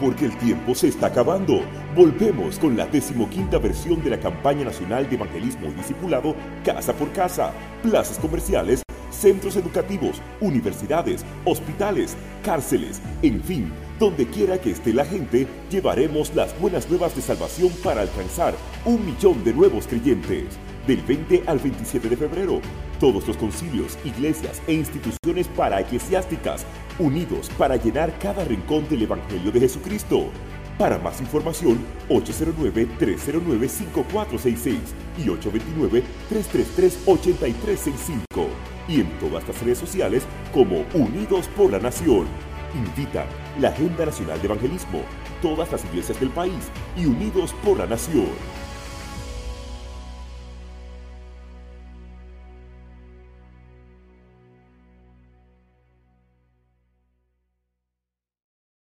porque el tiempo se está acabando. Volvemos con la decimoquinta versión de la campaña nacional de evangelismo discipulado Casa por Casa, plazas comerciales, centros educativos, universidades, hospitales, cárceles, en fin, donde quiera que esté la gente, llevaremos las buenas nuevas de salvación para alcanzar un millón de nuevos creyentes. Del 20 al 27 de febrero, todos los concilios, iglesias e instituciones para eclesiásticas unidos para llenar cada rincón del Evangelio de Jesucristo. Para más información, 809-309-5466 y 829-333-8365. Y en todas las redes sociales como Unidos por la Nación. Invita la Agenda Nacional de Evangelismo, todas las iglesias del país y Unidos por la Nación.